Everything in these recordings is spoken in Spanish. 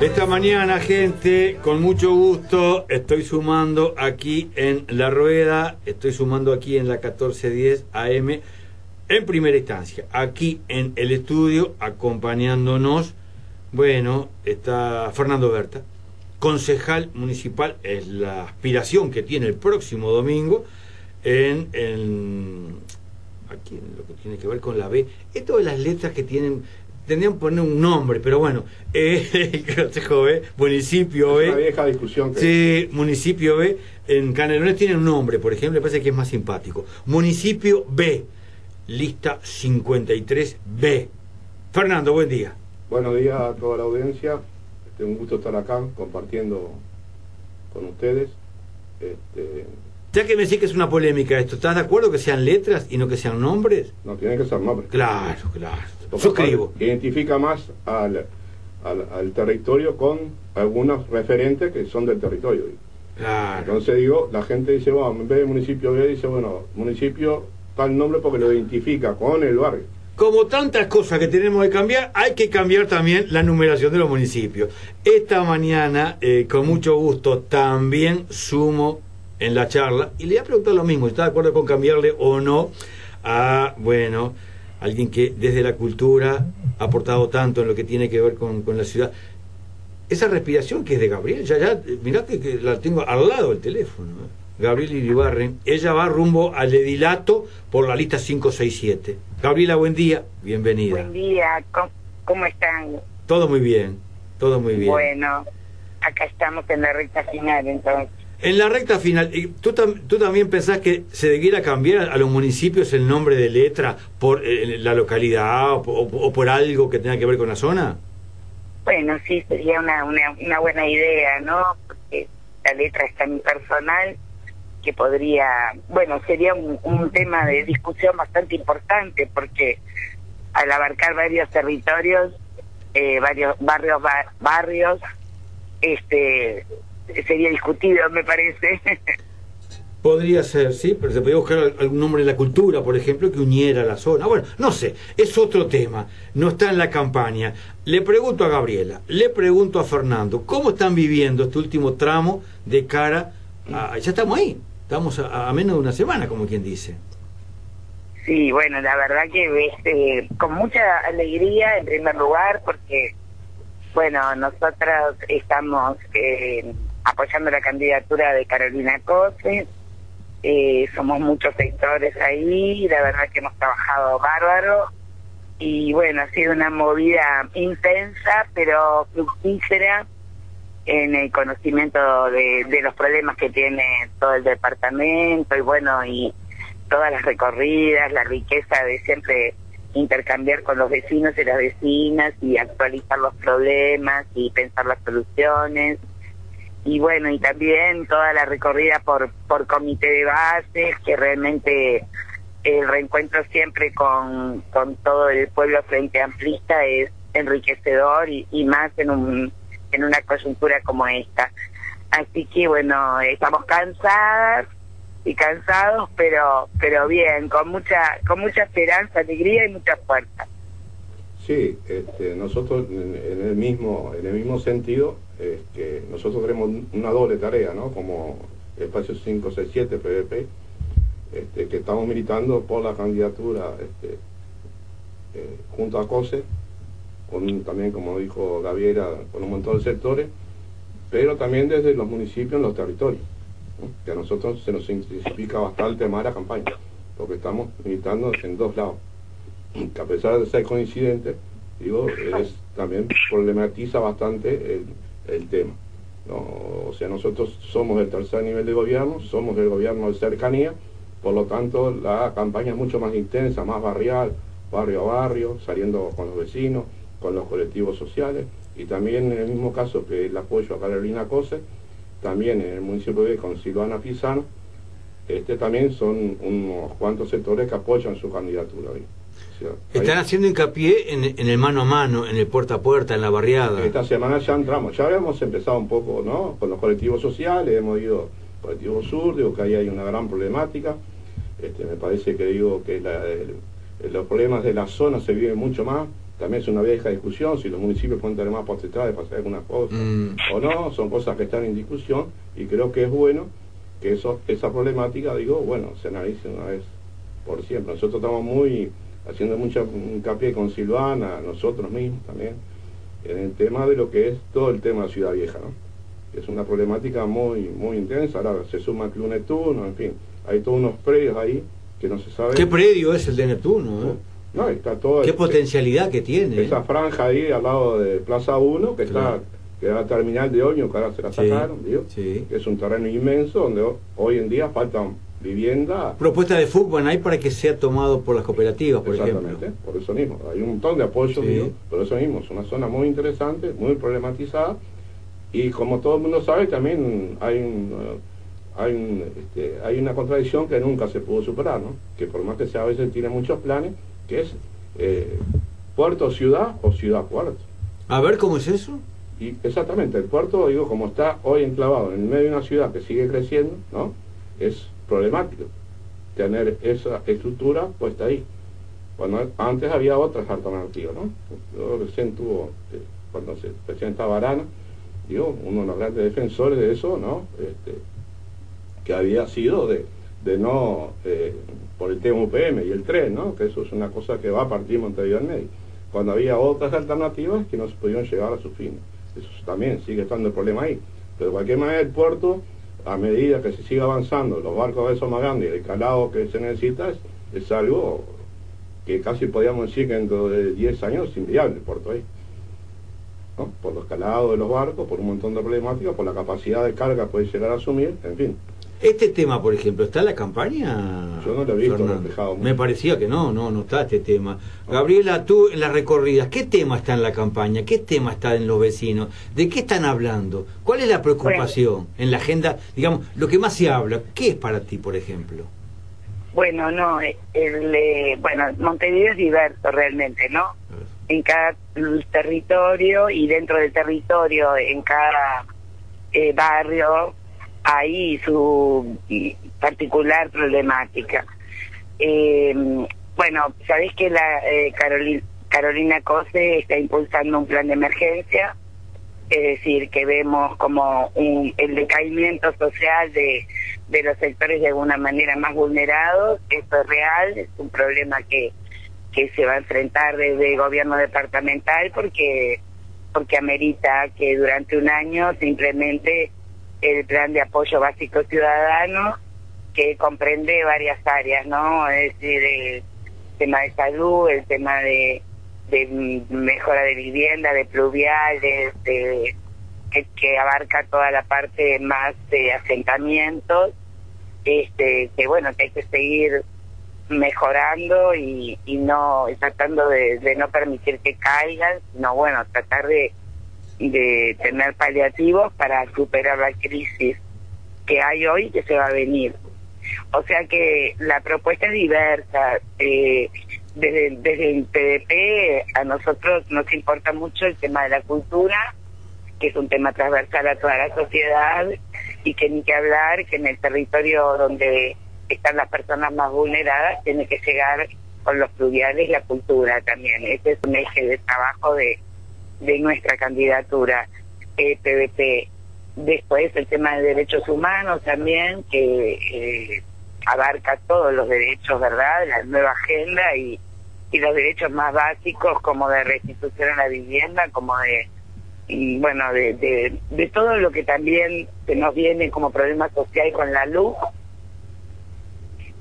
Esta mañana, gente, con mucho gusto, estoy sumando aquí en La Rueda, estoy sumando aquí en la 1410 AM, en primera instancia, aquí en el estudio, acompañándonos, bueno, está Fernando Berta, concejal municipal, es la aspiración que tiene el próximo domingo en, aquí lo que tiene que ver con la B, esto de las letras que tienen tendrían que poner un nombre, pero bueno, eh, el Consejo B, municipio B. Una vieja discusión. Que... Sí, municipio B, en Canelones tiene un nombre, por ejemplo, me parece que es más simpático. Municipio B, lista 53B. Fernando, buen día. Buenos días a toda la audiencia. Este, un gusto estar acá compartiendo con ustedes. Este, ya que me decís que es una polémica esto, ¿estás de acuerdo que sean letras y no que sean nombres? No, tiene que ser nombres. Claro, claro. Suscribo. Identifica más al, al, territorio con algunos referentes que son del territorio. Claro. Entonces digo, la gente dice, bueno, en vez de municipio B, dice, bueno, municipio tal nombre porque lo identifica con el barrio. Como tantas cosas que tenemos que cambiar, hay que cambiar también la numeración de los municipios. Esta mañana, eh, con mucho gusto, también sumo en la charla y le voy a preguntar lo mismo, ¿está de acuerdo con cambiarle o no a, bueno, alguien que desde la cultura ha aportado tanto en lo que tiene que ver con, la ciudad? Esa respiración que es de Gabriel, ya, ya, mirate que la tengo al lado del teléfono. ¿eh? Gabriel Iribarren, ella va rumbo al edilato por la lista 567. Gabriela, buen día, bienvenida. Buen día, ¿cómo, están? Todo muy bien, todo muy bien. Bueno, acá estamos en la recta final entonces. En la recta final, ¿tú, ¿tú también pensás que se debiera cambiar a los municipios el nombre de letra por eh, la localidad o, por algo que tenga que ver con la zona? Bueno, sí, sería una, una, buena idea, ¿no? Porque la letra es tan personal que podría, bueno, sería un, un tema de discusión bastante importante porque al abarcar varios territorios, eh, varios barrios, barrios, este sería discutido, me parece. Podría ser, sí, pero se podría buscar algún nombre de la cultura, por ejemplo, que uniera la zona. Bueno, no sé, es otro tema, no está en la campaña. Le pregunto a Gabriela, le pregunto a Fernando, ¿cómo están viviendo este último tramo de cara a... Ya estamos ahí, estamos a, menos de una semana, como quien dice. Sí, bueno, la verdad que este, con mucha alegría, en primer lugar, porque, bueno, nosotros estamos... Eh, apoyando la candidatura de Carolina Cose. Eh, somos muchos sectores ahí, la verdad que hemos trabajado bárbaro. Y bueno, ha sido una movida intensa, pero fructífera en el conocimiento de, de los problemas que tiene todo el departamento y bueno, y todas las recorridas, la riqueza de siempre intercambiar con los vecinos y las vecinas y actualizar los problemas y pensar las soluciones y bueno, y también toda la recorrida por, por comité de bases, que realmente el reencuentro siempre con, con todo el pueblo frente amplista es enriquecedor y, más en, un, en una coyuntura como esta. Así que bueno, estamos cansadas y cansados, pero pero bien, con mucha con mucha esperanza, alegría y mucha fuerza. Sí, este, nosotros en el mismo en el mismo sentido este, nosotros tenemos una doble tarea, ¿no? Como espacio 567 PVP, este, que estamos militando por la candidatura eh, junto a COSE, también como dijo Gabriela, con un montón de sectores, pero también desde los municipios en los territorios, que a nosotros se nos intensifica bastante más la campaña, porque estamos militando en dos lados, que a pesar de ser coincidentes, digo, es, también problematiza bastante el tema. O sea, nosotros somos el tercer nivel de gobierno, somos el gobierno de cercanía, por lo tanto la campaña es mucho más intensa, más barrial, barrio a barrio, saliendo con los vecinos, con los colectivos sociales, y también en el mismo caso que el apoyo a Carolina Cose, también en el municipio de con Silvana Pisano, este también son unos cuantos sectores que apoyan su candidatura. Están haciendo hincapié en, el mano a mano, en el puerta a puerta, en la barriada. Esta semana ya entramos, ya habíamos empezado un poco ¿no? con los colectivos sociales, hemos ido colectivo sur, digo que ahí hay una gran problemática. Este, me parece que digo que los problemas de la zona se viven mucho más también es una vieja discusión si los municipios pueden tener más potestades para hacer alguna cosa Mm. o no, son cosas que están en discusión y creo que es bueno que eso, esa problemática, digo, bueno, se analice una vez por siempre. Nosotros estamos muy haciendo mucha hincapié con Silvana, nosotros mismos también, en el tema de lo que es todo el tema de Ciudad Vieja, ¿no? Es una problemática muy, muy intensa, ahora se suma el Club Neptuno, en fin, hay todos unos predios ahí que no se sabe. Qué predio es el de Neptuno, ¿eh? No, está todo Qué este- potencialidad que tiene. ¿eh? esa franja ahí al lado de Plaza 1, que Claro. está que era la terminal de Oño, que ahora se la Sí, sacaron, digo, sí. que es un terreno inmenso donde ho- hoy en día faltan vivienda. Propuesta de fútbol hay para que sea tomado por las cooperativas, por Exactamente, ejemplo. por eso mismo. Hay un montón de apoyos, Sí. por eso mismo. Es una zona muy interesante, muy problematizada. Y como todo el mundo sabe, también hay un, eh, hay, un, este, hay una contradicción que nunca se pudo superar, ¿no? Que por más que sea a veces tiene muchos planes, que es eh, puerto-ciudad o ciudad-puerto. A ver cómo es eso. Y exactamente, el puerto, digo, como está hoy enclavado en el medio de una ciudad que sigue creciendo, ¿no? Es problemático tener esa estructura puesta ahí. Cuando antes había otras alternativas, ¿no? Yo recién tuvo, eh, cuando se presentaba Arana, digo, uno de los grandes defensores de eso, ¿no? Este, que había sido de, de no, eh, por el tema UPM y el tren, ¿no? Que eso es una cosa que va a partir de Montevideo al medio. Cuando había otras alternativas que no se pudieron llegar a su fin. Eso también sigue estando el problema ahí. Pero de cualquier manera el puerto, a medida que se siga avanzando, los barcos de grandes y el calado que se necesita, es, algo que casi podríamos decir que dentro de 10 años es inviable puerto ahí. ¿no? Por los calados de los barcos, por un montón de problemáticas, por la capacidad de carga que puede llegar a asumir, en fin. Este tema, por ejemplo, ¿está en la campaña? Yo no lo he visto reflejado. Me parecía que no, no, no está este tema. Gabriela, tú en las recorridas, ¿qué tema está en la campaña? ¿Qué tema está en los vecinos? ¿De qué están hablando? ¿Cuál es la preocupación en la agenda? Digamos, lo que más se habla, ¿qué es para ti, por ejemplo? Bueno, no, eh, el, eh, bueno, Montevideo es diverso realmente, ¿no? En cada territorio y dentro del territorio, en cada eh, barrio, hay su particular problemática. Eh, bueno, sabés que la eh, Carolina, Carolina Cose está impulsando un plan de emergencia, es decir, que vemos como un, el decaimiento social de, de los sectores de alguna manera más vulnerados, esto es real, es un problema que, que se va a enfrentar desde el gobierno departamental porque, porque amerita que durante un año se implemente el plan de apoyo básico ciudadano que comprende varias áreas, ¿no? Es decir, el tema de salud, el tema de, de mejora de vivienda, de pluviales, que, que abarca toda la parte más de asentamientos, este, que bueno, que hay que seguir mejorando y, y no tratando de, de no permitir que caigan, sino bueno, tratar de de tener paliativos para superar la crisis que hay hoy y que se va a venir. O sea que la propuesta es diversa. Eh, desde, desde el PDP a nosotros nos importa mucho el tema de la cultura, que es un tema transversal a toda la sociedad y que ni que hablar que en el territorio donde están las personas más vulneradas tiene que llegar con los pluviales la cultura también. Ese es un eje de trabajo de, de nuestra candidatura eh, PVP. Después el tema de derechos humanos también, que eh, abarca todos los derechos, ¿verdad? La nueva agenda y, y los derechos más básicos como de restitución a la vivienda, como de, bueno, de, de, de todo lo que también se nos viene como problema social con la luz.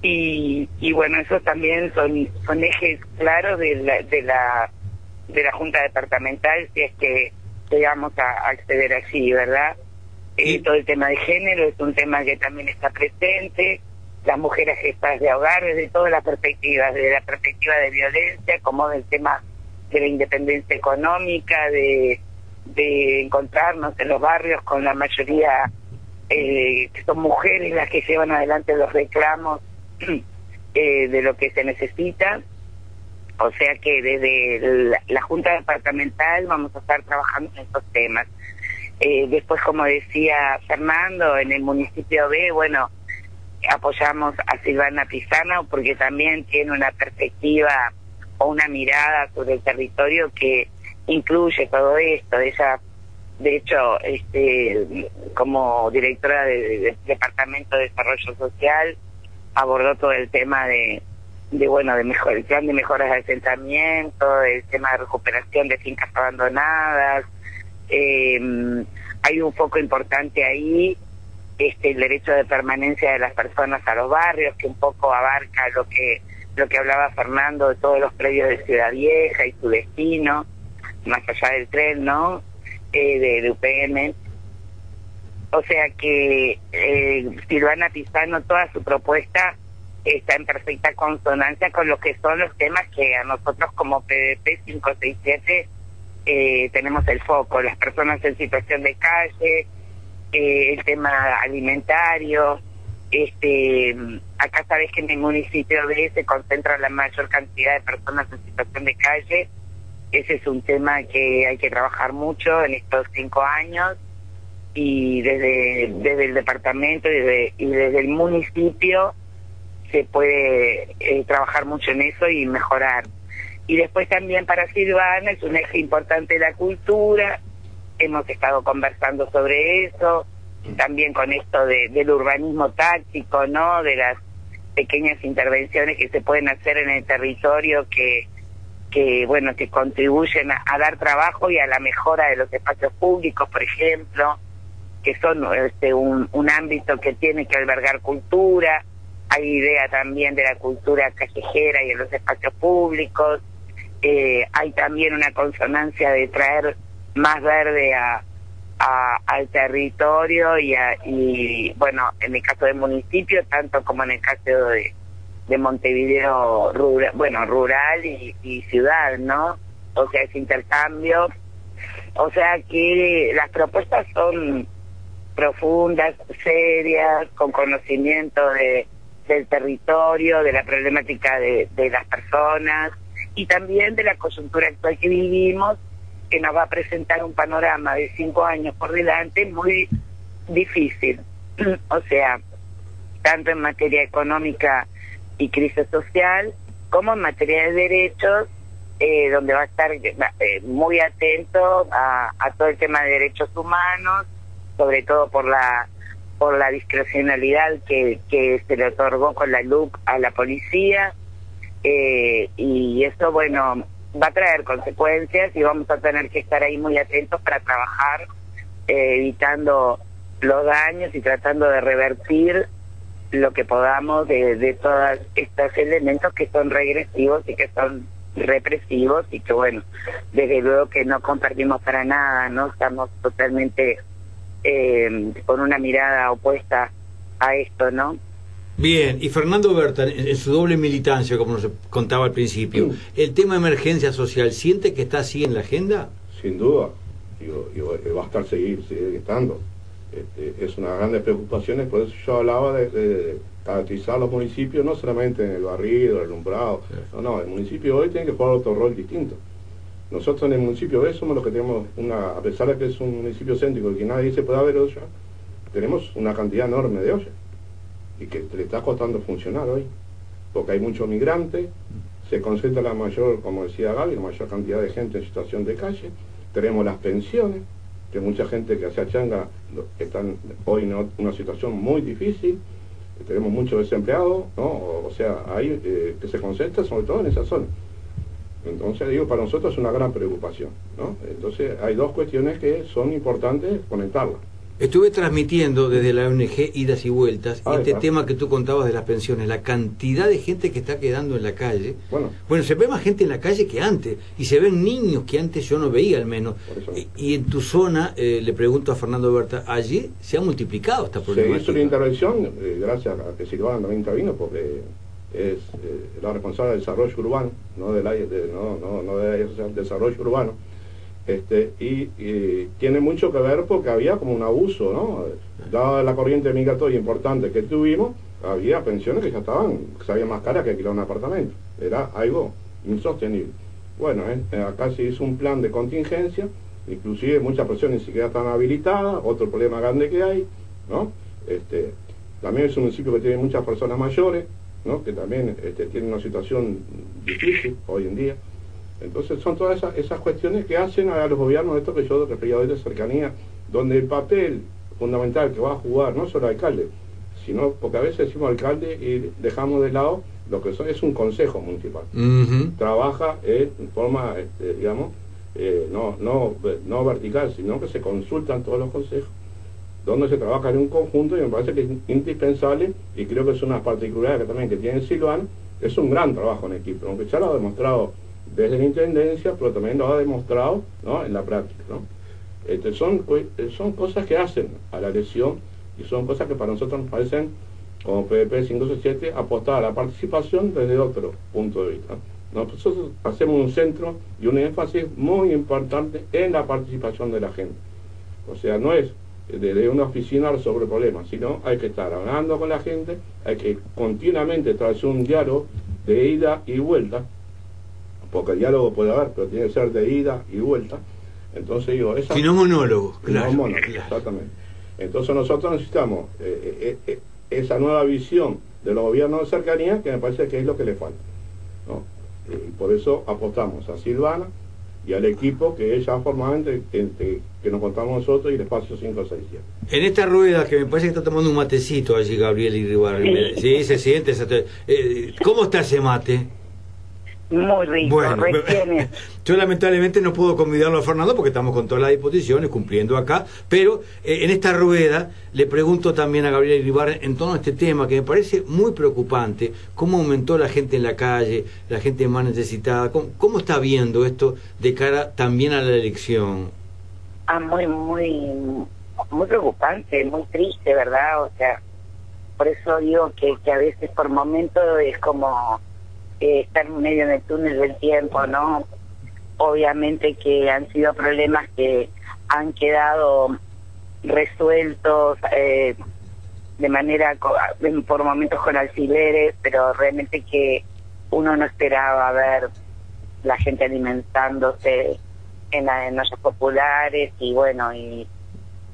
Y, y bueno, esos también son, son ejes claros de la, de la de la Junta Departamental si es que llegamos a, acceder allí, ¿verdad? Eh, todo el tema de género es un tema que también está presente, las mujeres gestas de hogar desde todas las perspectivas, desde la perspectiva de violencia, como del tema de la independencia económica, de, de encontrarnos en los barrios con la mayoría eh, que son mujeres las que llevan adelante los reclamos eh, de lo que se necesita. O sea que desde la, Junta Departamental vamos a estar trabajando en estos temas. Eh, después, como decía Fernando, en el municipio B, bueno, apoyamos a Silvana Pisano porque también tiene una perspectiva o una mirada sobre el territorio que incluye todo esto. Ella, de hecho, este, como directora del Departamento de Desarrollo Social, abordó todo el tema de, de bueno, de mejor, plan de mejoras de asentamiento, el tema de recuperación de fincas abandonadas. Eh, hay un foco importante ahí, este, el derecho de permanencia de las personas a los barrios, que un poco abarca lo que lo que hablaba Fernando de todos los predios de Ciudad Vieja y su destino, más allá del tren, ¿no? Eh, de, UPM. O sea que eh, Silvana Pizano, toda su propuesta está en perfecta consonancia con lo que son los temas que a nosotros como PDP 567 eh, tenemos el foco, las personas en situación de calle, eh, el tema alimentario, este acá sabes que en el municipio de se concentra la mayor cantidad de personas en situación de calle ese es un tema que hay que trabajar mucho en estos cinco años y desde desde el departamento y desde, y desde el municipio se puede eh, trabajar mucho en eso y mejorar y después también para Silvana es un eje importante de la cultura hemos estado conversando sobre eso también con esto de, del urbanismo táctico, ¿no? De las pequeñas intervenciones que se pueden hacer en el territorio que, que bueno, que contribuyen a, dar trabajo y a la mejora de los espacios públicos, por ejemplo, que son este, un, un ámbito que tiene que albergar cultura. Hay idea también de la cultura callejera y en los espacios públicos. Eh, hay también una consonancia de traer más verde a, al territorio y, y, bueno, en el caso del municipio, tanto como en el caso de, de Montevideo, rural, bueno, rural y, y ciudad, ¿no? O sea, ese intercambio. O sea que las propuestas son profundas, serias, con conocimiento de, del territorio, de la problemática de, las personas y también de la coyuntura actual que vivimos que nos va a presentar un panorama de cinco años por delante muy difícil. o sea, tanto en materia económica y crisis social, como en materia de derechos, eh, donde va a estar eh, muy atento a, todo el tema de derechos humanos, sobre todo por la por la discrecionalidad que, que se le otorgó con la LUC a la policía. Eh, y eso, bueno, va a traer consecuencias y vamos a tener que estar ahí muy atentos para trabajar eh, evitando los daños y tratando de revertir lo que podamos de, de todos estos elementos que son regresivos y que son represivos y que bueno, desde luego que no compartimos para nada, ¿no? Estamos totalmente eh, con una mirada opuesta a esto, ¿no? Bien, y Fernando Berta, en su doble militancia, como nos contaba al principio, ¿el tema de emergencia social siente que está así en la agenda? Sin duda, y, va a estar seguir, estando. Este, es una de grandes preocupaciones, por eso yo hablaba de, caracterizar los municipios no solamente en el barrido, el alumbrado, no, no, el municipio hoy tiene que jugar otro rol distinto. Nosotros en el municipio hoy somos los que tenemos una, a pesar de que es un municipio céntrico y que nadie dice puede haber olla, tenemos una cantidad enorme de ollas y que le está costando funcionar hoy, porque hay muchos migrantes, se concentra la mayor, como decía Gaby, la mayor cantidad de gente en situación de calle, tenemos las pensiones, que mucha gente que hace changa están hoy en una situación muy difícil, tenemos muchos desempleados, ¿no? o, sea, hay eh, que se concentra sobre todo en esa zona. Entonces, digo, para nosotros es una gran preocupación, ¿no? Entonces, hay dos cuestiones que son importantes conectarlas. Estuve transmitiendo desde la ONG Idas y Vueltas este tema que tú contabas de las pensiones, la cantidad de gente que está quedando en la calle. Bueno, bueno se ve más gente en la calle que antes y se ven niños que antes yo no veía al menos. Y, en tu zona, eh, le pregunto a Fernando Berta, allí se ha multiplicado esta problemática. Se hizo una intervención, eh, gracias a que Silvana también intervino, porque es eh, la responsable del desarrollo urbano, no del de, no, no, no del desarrollo urbano este, y, tiene mucho que ver porque había como un abuso, ¿no? Dada la corriente migratoria importante que tuvimos, había pensiones que ya estaban, que salían más caras que alquilar un apartamento. Era algo insostenible. Bueno, eh, acá se hizo un plan de contingencia, inclusive muchas personas ni siquiera están habilitadas, otro problema grande que hay, ¿no? Este, también es un municipio que tiene muchas personas mayores, ¿no? que también este, tiene una situación difícil hoy en día. Entonces son todas esas, esas cuestiones que hacen a los gobiernos, esto que yo refería hoy de cercanía, donde el papel fundamental que va a jugar no solo el alcalde, sino porque a veces decimos alcalde y dejamos de lado lo que es un consejo municipal. Trabaja en forma, este, digamos, eh, no, no, no vertical, sino que se consultan todos los consejos, donde se trabaja en un conjunto y me parece que es indispensable y creo que es una particularidad que también que tiene Silvano, es un gran trabajo en equipo, aunque ya lo ha demostrado desde la Intendencia, pero también lo ha demostrado ¿no? en la práctica. ¿no? Este, son, son cosas que hacen a la lesión y son cosas que para nosotros nos parecen, como PDP 567, apostar a la participación desde otro punto de vista. Nosotros hacemos un centro y un énfasis muy importante en la participación de la gente. O sea, no es desde una oficina sobre problemas, sino hay que estar hablando con la gente, hay que continuamente traer un diálogo de ida y vuelta, porque el diálogo puede haber, pero tiene que ser de ida y vuelta. Entonces digo, esa... Si no monólogo, claro. exactamente. Entonces nosotros necesitamos eh, eh, eh, esa nueva visión de los gobiernos de cercanía que me parece que es lo que le falta. y por eso apostamos a Silvana y al equipo que ella formalmente que, que, nos contamos nosotros y el espacio 567. En esta rueda que me parece que está tomando un matecito allí Gabriel Iribarri. Sí, se siente. ¿Cómo está ese mate? Muy rico, bueno, yo lamentablemente no puedo convidarlo a Fernando porque estamos con todas las disposiciones, cumpliendo acá, pero eh, en esta rueda le pregunto también a Gabriel Iribar en torno a este tema que me parece muy preocupante, cómo aumentó la gente en la calle, la gente más necesitada, cómo, está viendo esto de cara también a la elección. Ah, muy, muy, muy preocupante, muy triste, ¿verdad? O sea, por eso digo que, que a veces por momentos es como eh, estar medio en el túnel del tiempo, ¿no? Obviamente que han sido problemas que han quedado resueltos eh, de manera, por momentos con alfileres, pero realmente que uno no esperaba ver la gente alimentándose en, la, en ollas populares y bueno, y,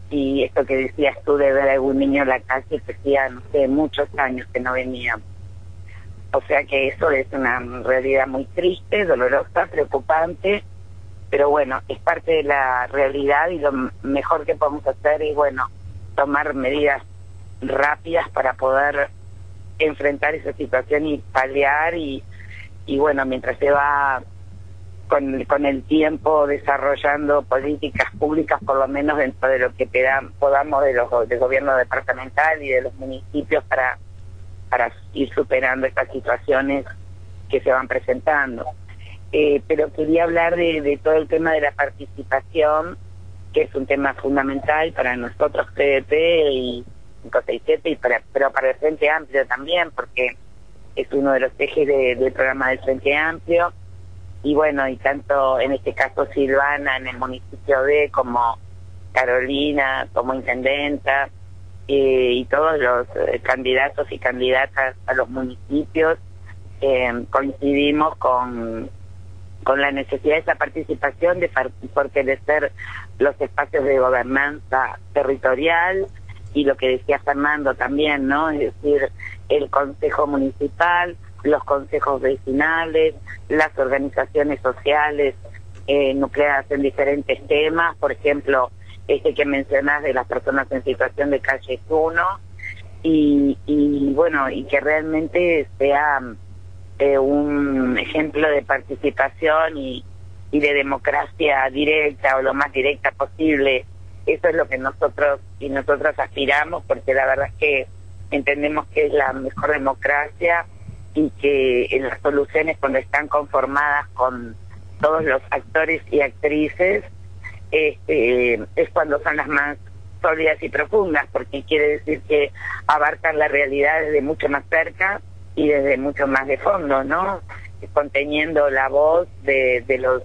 y esto que decías tú de ver a algún niño en la calle, que hacía, no sé, muchos años que no veníamos. O sea que eso es una realidad muy triste, dolorosa, preocupante, pero bueno, es parte de la realidad y lo mejor que podemos hacer es, bueno, tomar medidas rápidas para poder enfrentar esa situación y paliar y, y bueno, mientras se va con, con el tiempo desarrollando políticas públicas, por lo menos dentro de lo que podamos de los del gobierno departamental y de los municipios para para ir superando estas situaciones que se van presentando. Eh, pero quería hablar de, todo el tema de la participación, que es un tema fundamental para nosotros PDP y 567, y para, pero para el Frente Amplio también, porque es uno de los ejes del programa del Frente Amplio. Y bueno, y tanto en este caso Silvana en el municipio de como Carolina como intendenta, eh, y todos los eh, candidatos y candidatas a los municipios eh, coincidimos con, con la necesidad de esa participación, de fortalecer los espacios de gobernanza territorial y lo que decía Fernando también, ¿no? Es decir, el Consejo Municipal, los consejos vecinales, las organizaciones sociales nucleadas en diferentes temas, por ejemplo, este que mencionas de las personas en situación de calle 1 y, y bueno, y que realmente sea eh, un ejemplo de participación y, y de democracia directa o lo más directa posible. Eso es lo que nosotros y nosotras aspiramos porque la verdad es que entendemos que es la mejor democracia y que en las soluciones cuando están conformadas con todos los actores y actrices este, es cuando son las más sólidas y profundas, porque quiere decir que abarcan la realidad desde mucho más cerca y desde mucho más de fondo, ¿no? Conteniendo la voz de, de los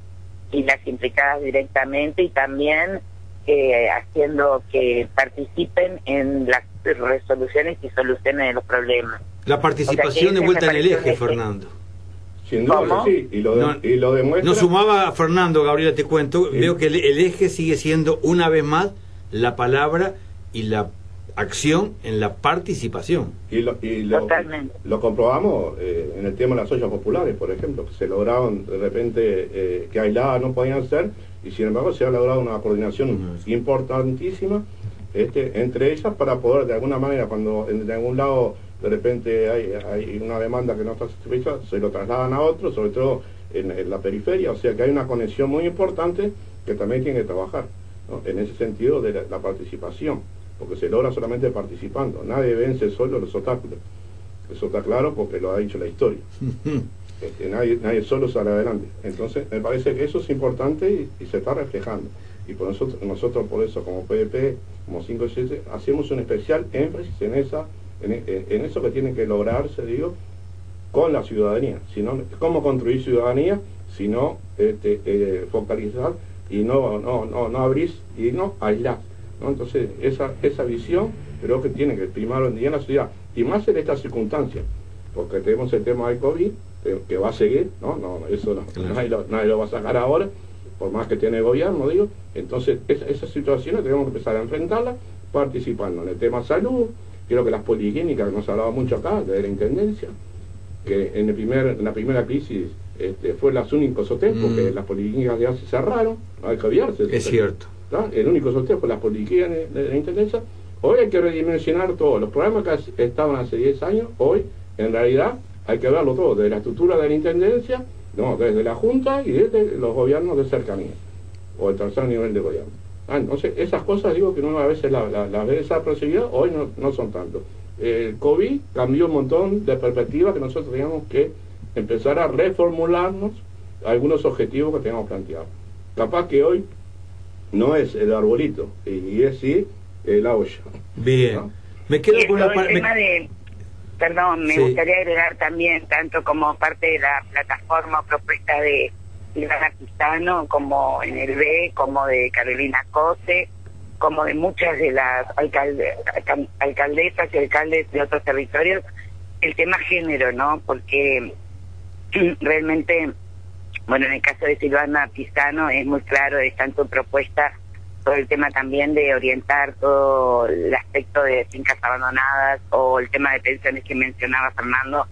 y las implicadas directamente y también eh, haciendo que participen en las resoluciones y soluciones de los problemas. La participación de vuelta en el eje, Fernando. Sin duda sí, y lo, no, y lo demuestra. No sumaba Fernando, Gabriela, te cuento, veo que el, eje sigue siendo una vez más la palabra y la acción en la participación. Y lo, y lo, lo comprobamos eh, en el tema de las ollas populares, por ejemplo, que se lograron de repente eh, que aisladas no podían ser, y sin embargo se ha logrado una coordinación importantísima este, entre ellas para poder de alguna manera, cuando en, de algún lado de repente hay, hay una demanda que no está satisfecha, se lo trasladan a otro, sobre todo en, la periferia, o sea que hay una conexión muy importante que también tiene que trabajar, en ese sentido de la participación porque se logra solamente participando. Nadie vence solo los obstáculos. Eso está claro porque lo ha dicho la historia. Este, nadie, nadie solo sale adelante. Entonces, me parece que eso es importante y, se está reflejando. Y por nosotros, nosotros por eso, como PDP, como 57, hacemos un especial énfasis en, esa, en, eso que tiene que lograrse, digo, con la ciudadanía. Sino, ¿Cómo construir ciudadanía? Sino este, eh, focalizar y no, no, no, no abrir y no aislar. Entonces, esa, esa visión creo que tiene que primar hoy en día en la ciudad, y más en estas circunstancias, porque tenemos el tema del COVID, que va a seguir, ¿no? no eso nadie, lo, va a sacar ahora, por más que tiene el gobierno, digo. Entonces, esas situaciones tenemos que empezar a enfrentarlas participando en el tema salud, creo que las policlínicas, que nos hablaba mucho acá, de la Intendencia, que en, el primer, la primera crisis este, fue las únicos porque mm. las policlínicas ya se cerraron, no hay que olvidarse. Es cierto el único sorteo fue la política de, la Intendencia. Hoy hay que redimensionar todos los programas que estaban hace 10 años, hoy en realidad hay que verlo todo, desde la estructura de la Intendencia, no, desde la Junta y desde los gobiernos de cercanía, o el tercer nivel de gobierno. Ah, entonces, esas cosas digo que uno a veces las la, la ve hoy no, no son tanto. El COVID cambió un montón de perspectivas que nosotros teníamos que empezar a reformularnos algunos objetivos que teníamos planteados. Capaz que hoy no es el arbolito, y es sí la olla. Bien. Me quedo con la el tema de, perdón, me gustaría agregar también, tanto como parte de la plataforma propuesta de Ivana Pistano, como en el B, como de Carolina Cose, como de muchas de las alcaldesas y alcaldes de otros territorios, el tema género, ¿no? Porque realmente bueno, en el caso de Silvana Pizano es muy claro, está en su propuesta todo el tema también de orientar todo el aspecto de fincas abandonadas o el tema de pensiones que mencionaba Fernando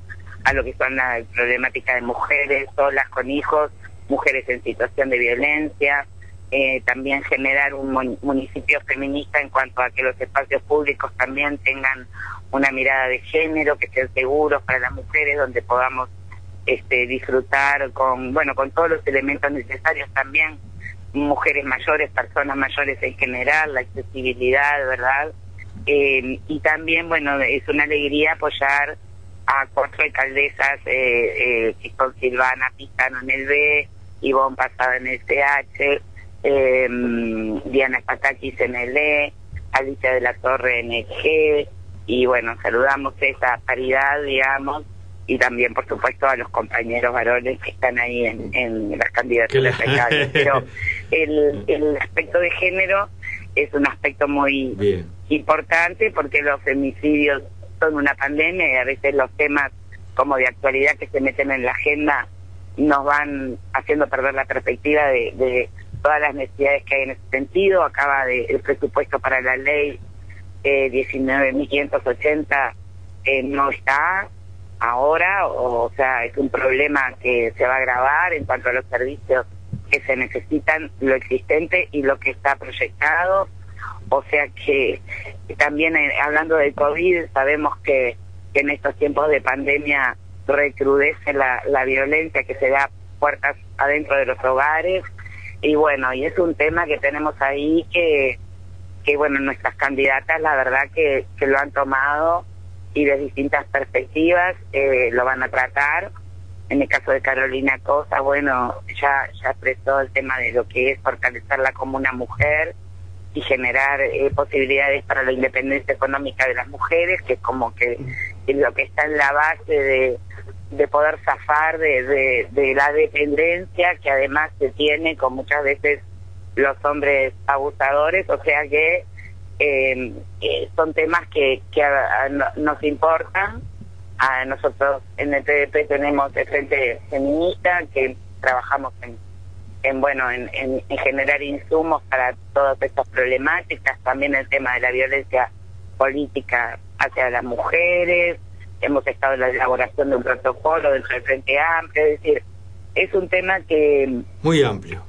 a lo que son la problemática de mujeres solas con hijos, mujeres en situación de violencia, eh, también generar un municipio feminista en cuanto a que los espacios públicos también tengan una mirada de género, que sean seguros para las mujeres, donde podamos este, disfrutar con, bueno, con todos los elementos necesarios también, mujeres mayores, personas mayores en general, la accesibilidad, ¿verdad? Eh, y también, bueno, es una alegría apoyar a cuatro alcaldesas, eh, eh, que son Silvana Pistano en el B, Ivonne Pasada en CH, eh, Diana Spatakis en el E, Alicia de la Torre en el G, y bueno, saludamos esa paridad, digamos, y también, por supuesto, a los compañeros varones que están ahí en, en las candidaturas Pero el, el aspecto de género es un aspecto muy importante porque los femicidios son una pandemia y a veces los temas como de actualidad que se meten en la agenda nos van haciendo perder la perspectiva de, de todas las necesidades que hay en ese sentido. Acaba de, el presupuesto para la ley eh, 19.580 eh, no está, ahora, o, sea, es un problema que se va a agravar en cuanto a los servicios que se necesitan, lo existente y lo que está proyectado. O sea que también eh, hablando del COVID, sabemos que, en estos tiempos de pandemia recrudece la, la violencia que se da puertas adentro de los hogares. Y bueno, y es un tema que tenemos ahí que, que bueno, nuestras candidatas la verdad que, que lo han tomado y de distintas perspectivas eh, lo van a tratar. En el caso de Carolina Cosa, bueno, ya, ya expresó el tema de lo que es fortalecerla como una mujer y generar eh, posibilidades para la independencia económica de las mujeres, que es como que es lo que está en la base de, de poder zafar de, de, la dependencia que además se tiene con muchas veces los hombres abusadores, o sea que eh, eh, son temas que, que nos importan. A nosotros en el PDP tenemos el Frente Feminista, que trabajamos en, en bueno en, en, generar insumos para todas estas problemáticas, también el tema de la violencia política hacia las mujeres, hemos estado en la elaboración de un protocolo dentro del Frente Amplio, es decir, es un tema que muy amplio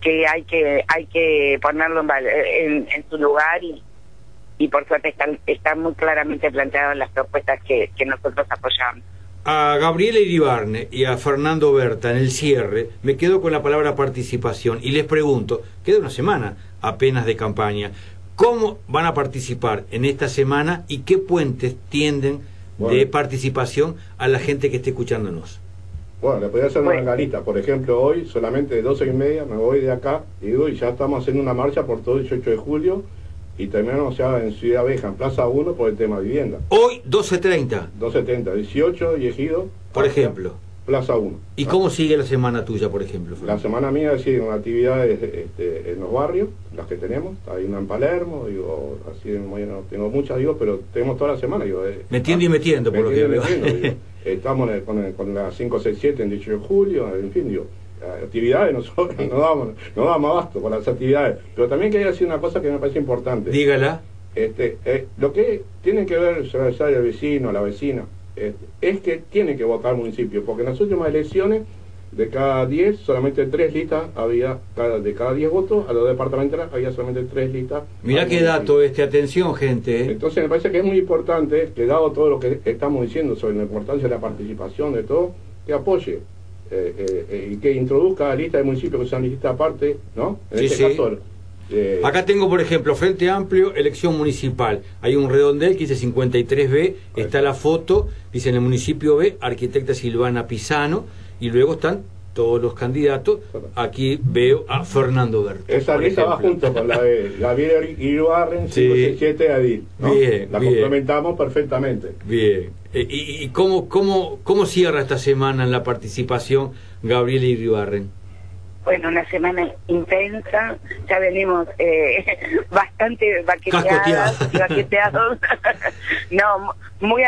que hay que hay que ponerlo en, en, su lugar y, y por suerte están, están muy claramente planteadas las propuestas que, que nosotros apoyamos. A Gabriela Iribarne y a Fernando Berta en el cierre me quedo con la palabra participación y les pregunto, queda una semana apenas de campaña, ¿cómo van a participar en esta semana y qué puentes tienden de participación a la gente que esté escuchándonos? Bueno, le podría hacer una galita. Por ejemplo, hoy solamente de 12 y media me voy de acá y digo, y ya estamos haciendo una marcha por todo el 18 de julio y terminamos ya en Ciudad Abeja, en Plaza 1, por el tema de vivienda. Hoy 12.30. 12.30, 18 y Ejido. Por ejemplo. Plaza 1. ¿Y cómo sigue la semana tuya, por ejemplo? La semana mía sigue con actividades este, en los barrios, las que tenemos. Hay una en Palermo, digo, así bueno, tengo muchas, digo, pero tenemos toda la semana. Digo, eh, metiendo y metiendo, por lo que veo. Estamos con, con, la 567 en 18 de julio, en fin, digo, actividades nosotros no damos, no damos abasto con las actividades. Pero también quería decir una cosa que me parece importante. Dígala. Este, eh, lo que tiene que ver el vecino, la vecina, es que tiene que votar el municipio, porque en las últimas elecciones, de cada 10, solamente tres listas había, cada, de cada 10 votos, a los departamentales había solamente tres listas. Mira qué dato este, atención gente. ¿eh? Entonces me parece que es muy importante, que dado todo lo que estamos diciendo sobre la importancia de la participación de todo, que apoye eh, eh, y que introduzca la lista de municipios que sean listas aparte, ¿no? En este caso, eh, Acá tengo, por ejemplo, Frente Amplio, elección municipal. Hay un redondel que dice 53B, está la foto, dice en el municipio B, arquitecta Silvana Pisano, y luego están todos los candidatos. Aquí veo a Fernando Berto. Esa lista va junto con la de Gabriel Iruarren, 567 Adil. Bien, la complementamos perfectamente. Bien. Eh, ¿Y, y cómo, cómo, cómo cierra esta semana en la participación Gabriel Iribarren? Bueno, una semana intensa, ya venimos eh, bastante baqueteados, baqueteados. no, muy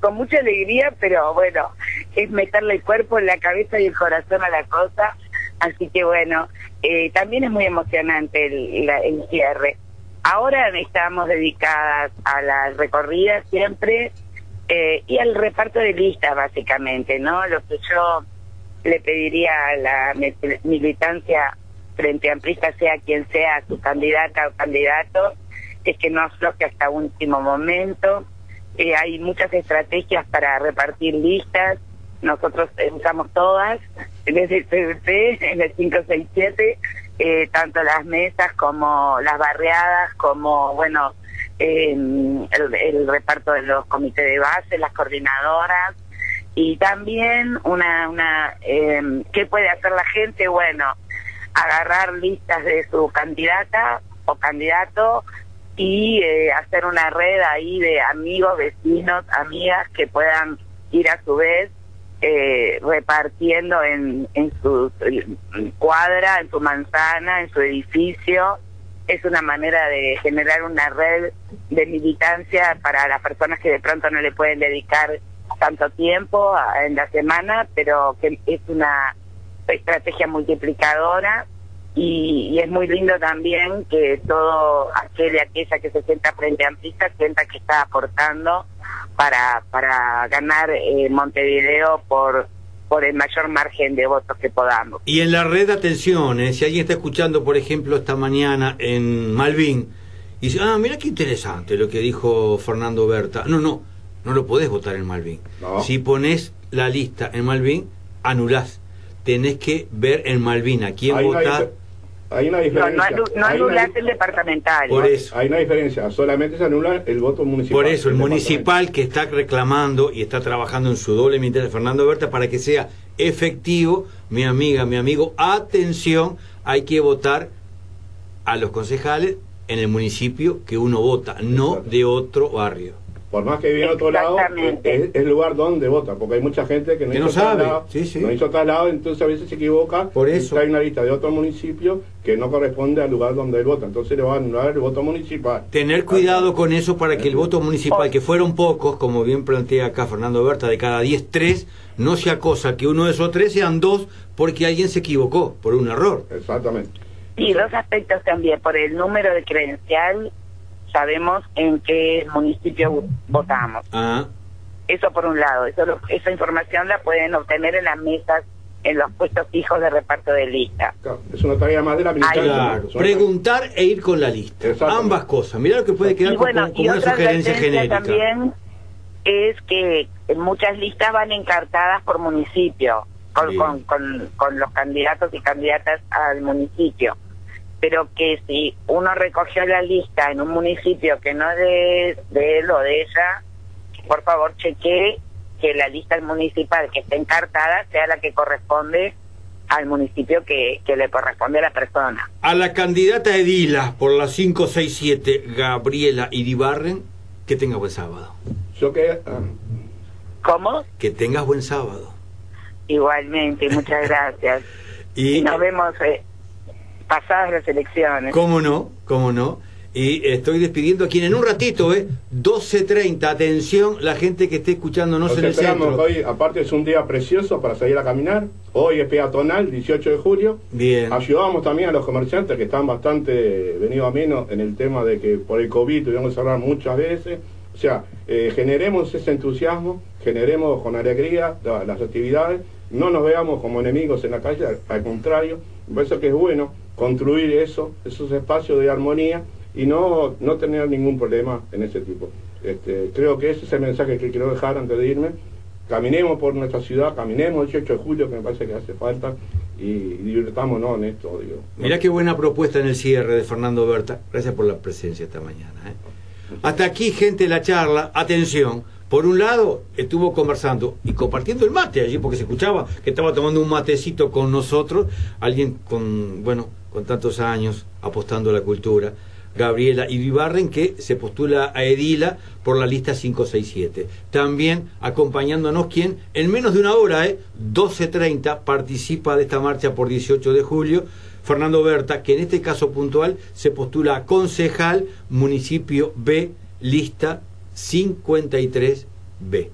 con mucha alegría, pero bueno, es meterle el cuerpo, la cabeza y el corazón a la cosa, así que bueno, eh, también es muy emocionante el, el cierre. Ahora estamos dedicadas a las recorridas siempre eh, y al reparto de listas básicamente, ¿no? Lo que yo le pediría a la militancia frente amplista, sea quien sea su candidata o candidato, es que no afloje hasta último momento. Eh, hay muchas estrategias para repartir listas, nosotros usamos todas, desde el CBP, en el 567, eh, tanto las mesas como las barriadas, como, bueno, el, el reparto de los comités de base, las coordinadoras, y también una, una eh, ¿qué puede hacer la gente? Bueno, agarrar listas de su candidata o candidato y eh, hacer una red ahí de amigos, vecinos, amigas que puedan ir a su vez eh, repartiendo en, en su cuadra, en su manzana, en su edificio. Es una manera de generar una red de militancia para las personas que de pronto no le pueden dedicar tanto tiempo en la semana, pero que es una estrategia multiplicadora y, es muy lindo también que todo aquel y aquella que se sienta frente a Amplista sienta que está aportando para, para ganar eh, Montevideo por por el mayor margen de votos que podamos. Y en la red, atención, eh, si alguien está escuchando, por ejemplo, esta mañana en Malvin, y dice, ah, mira qué interesante lo que dijo Fernando Berta. No, no, no lo podés votar en Malvin. Si pones la lista en Malvin, anulás. Tenés que ver en Malvin a quién votar. Hay una diferencia. No, no, anulás el departamental. Por eso. Hay una diferencia. Solamente se anula el voto municipal. Por eso, el municipal que está reclamando y está trabajando en su doble de Fernando Berta, para que sea efectivo, mi amiga, mi amigo, atención, hay que votar a los concejales en el municipio que uno vota, no de otro barrio por más que vive en otro lado, es, el lugar donde vota, porque hay mucha gente que no, hizo sabe. no hizo traslado, entonces a veces se equivoca, por eso hay una lista de otro municipio que no corresponde al lugar donde él vota, entonces le van a anular el voto municipal. Tener cuidado con eso para que el voto municipal, que fueron pocos, como bien plantea acá Fernando Berta, de cada 10, 3, no sea cosa que uno de esos tres sean dos porque alguien se equivocó por un error. Exactamente. Y dos aspectos también, por el número de credencial sabemos en qué municipio votamos. Ah, Eso por un lado, eso lo- esa información la pueden obtener en las mesas, en los puestos fijos de reparto de lista. Claro, es una tarea más de la militancia. Preguntar e ir con la lista. Ambas cosas. Mirá lo que puede quedar Y bueno, como, como y una otra sugerencia genérica. también es que muchas listas van encartadas por municipio, con, Sí. con, con, con los candidatos y candidatas al municipio. Pero que si uno recogió la lista en un municipio que no es de, de él o de ella, por favor chequee que la lista municipal que esté encartada sea la que corresponde al municipio que, que le corresponde a la persona. A la candidata Edila por la 567, Gabriela Iribarren, que tenga buen sábado. Yo que ah, ¿Cómo? Que tengas buen sábado. Igualmente, muchas gracias. Y, Y nos vemos eh, pasadas las elecciones. ¿Cómo no? ¿Cómo no? Y estoy despidiendo a quien en un ratito, ¿eh? 12.30, atención, la gente que esté escuchándonos Los en el esperamos centro. hoy, aparte es un día precioso para salir a caminar. Hoy es peatonal, 18 de julio. Bien. Ayudamos también a los comerciantes que están bastante venidos a menos en el tema de que por el COVID tuvimos que cerrar muchas veces. O sea, eh, generemos ese entusiasmo, generemos con alegría la- las actividades, no nos veamos como enemigos en la calle, al, contrario, me parece que es bueno construir eso, esos espacios de armonía y no, no tener ningún problema en ese tipo. Este, creo que ese es el mensaje que quiero dejar antes de irme. Caminemos por nuestra ciudad, caminemos el 18 de julio, que me parece que hace falta, y, y divirtámonos en esto. Digo. Mirá qué buena propuesta en el cierre de Fernando Berta. Gracias por la presencia esta mañana. ¿eh? Hasta aquí, gente, la charla. Atención. Por un lado, estuvo conversando y compartiendo el mate allí, porque se escuchaba que estaba tomando un matecito con nosotros, alguien con, bueno, con tantos años apostando a la cultura, Gabriela Iribarren, que se postula a Edila por la lista 567. También acompañándonos quien, en menos de una hora, ¿eh? 12.30, participa de esta marcha por 18 de julio, Fernando Berta, que en este caso puntual se postula a concejal municipio B, lista 53B.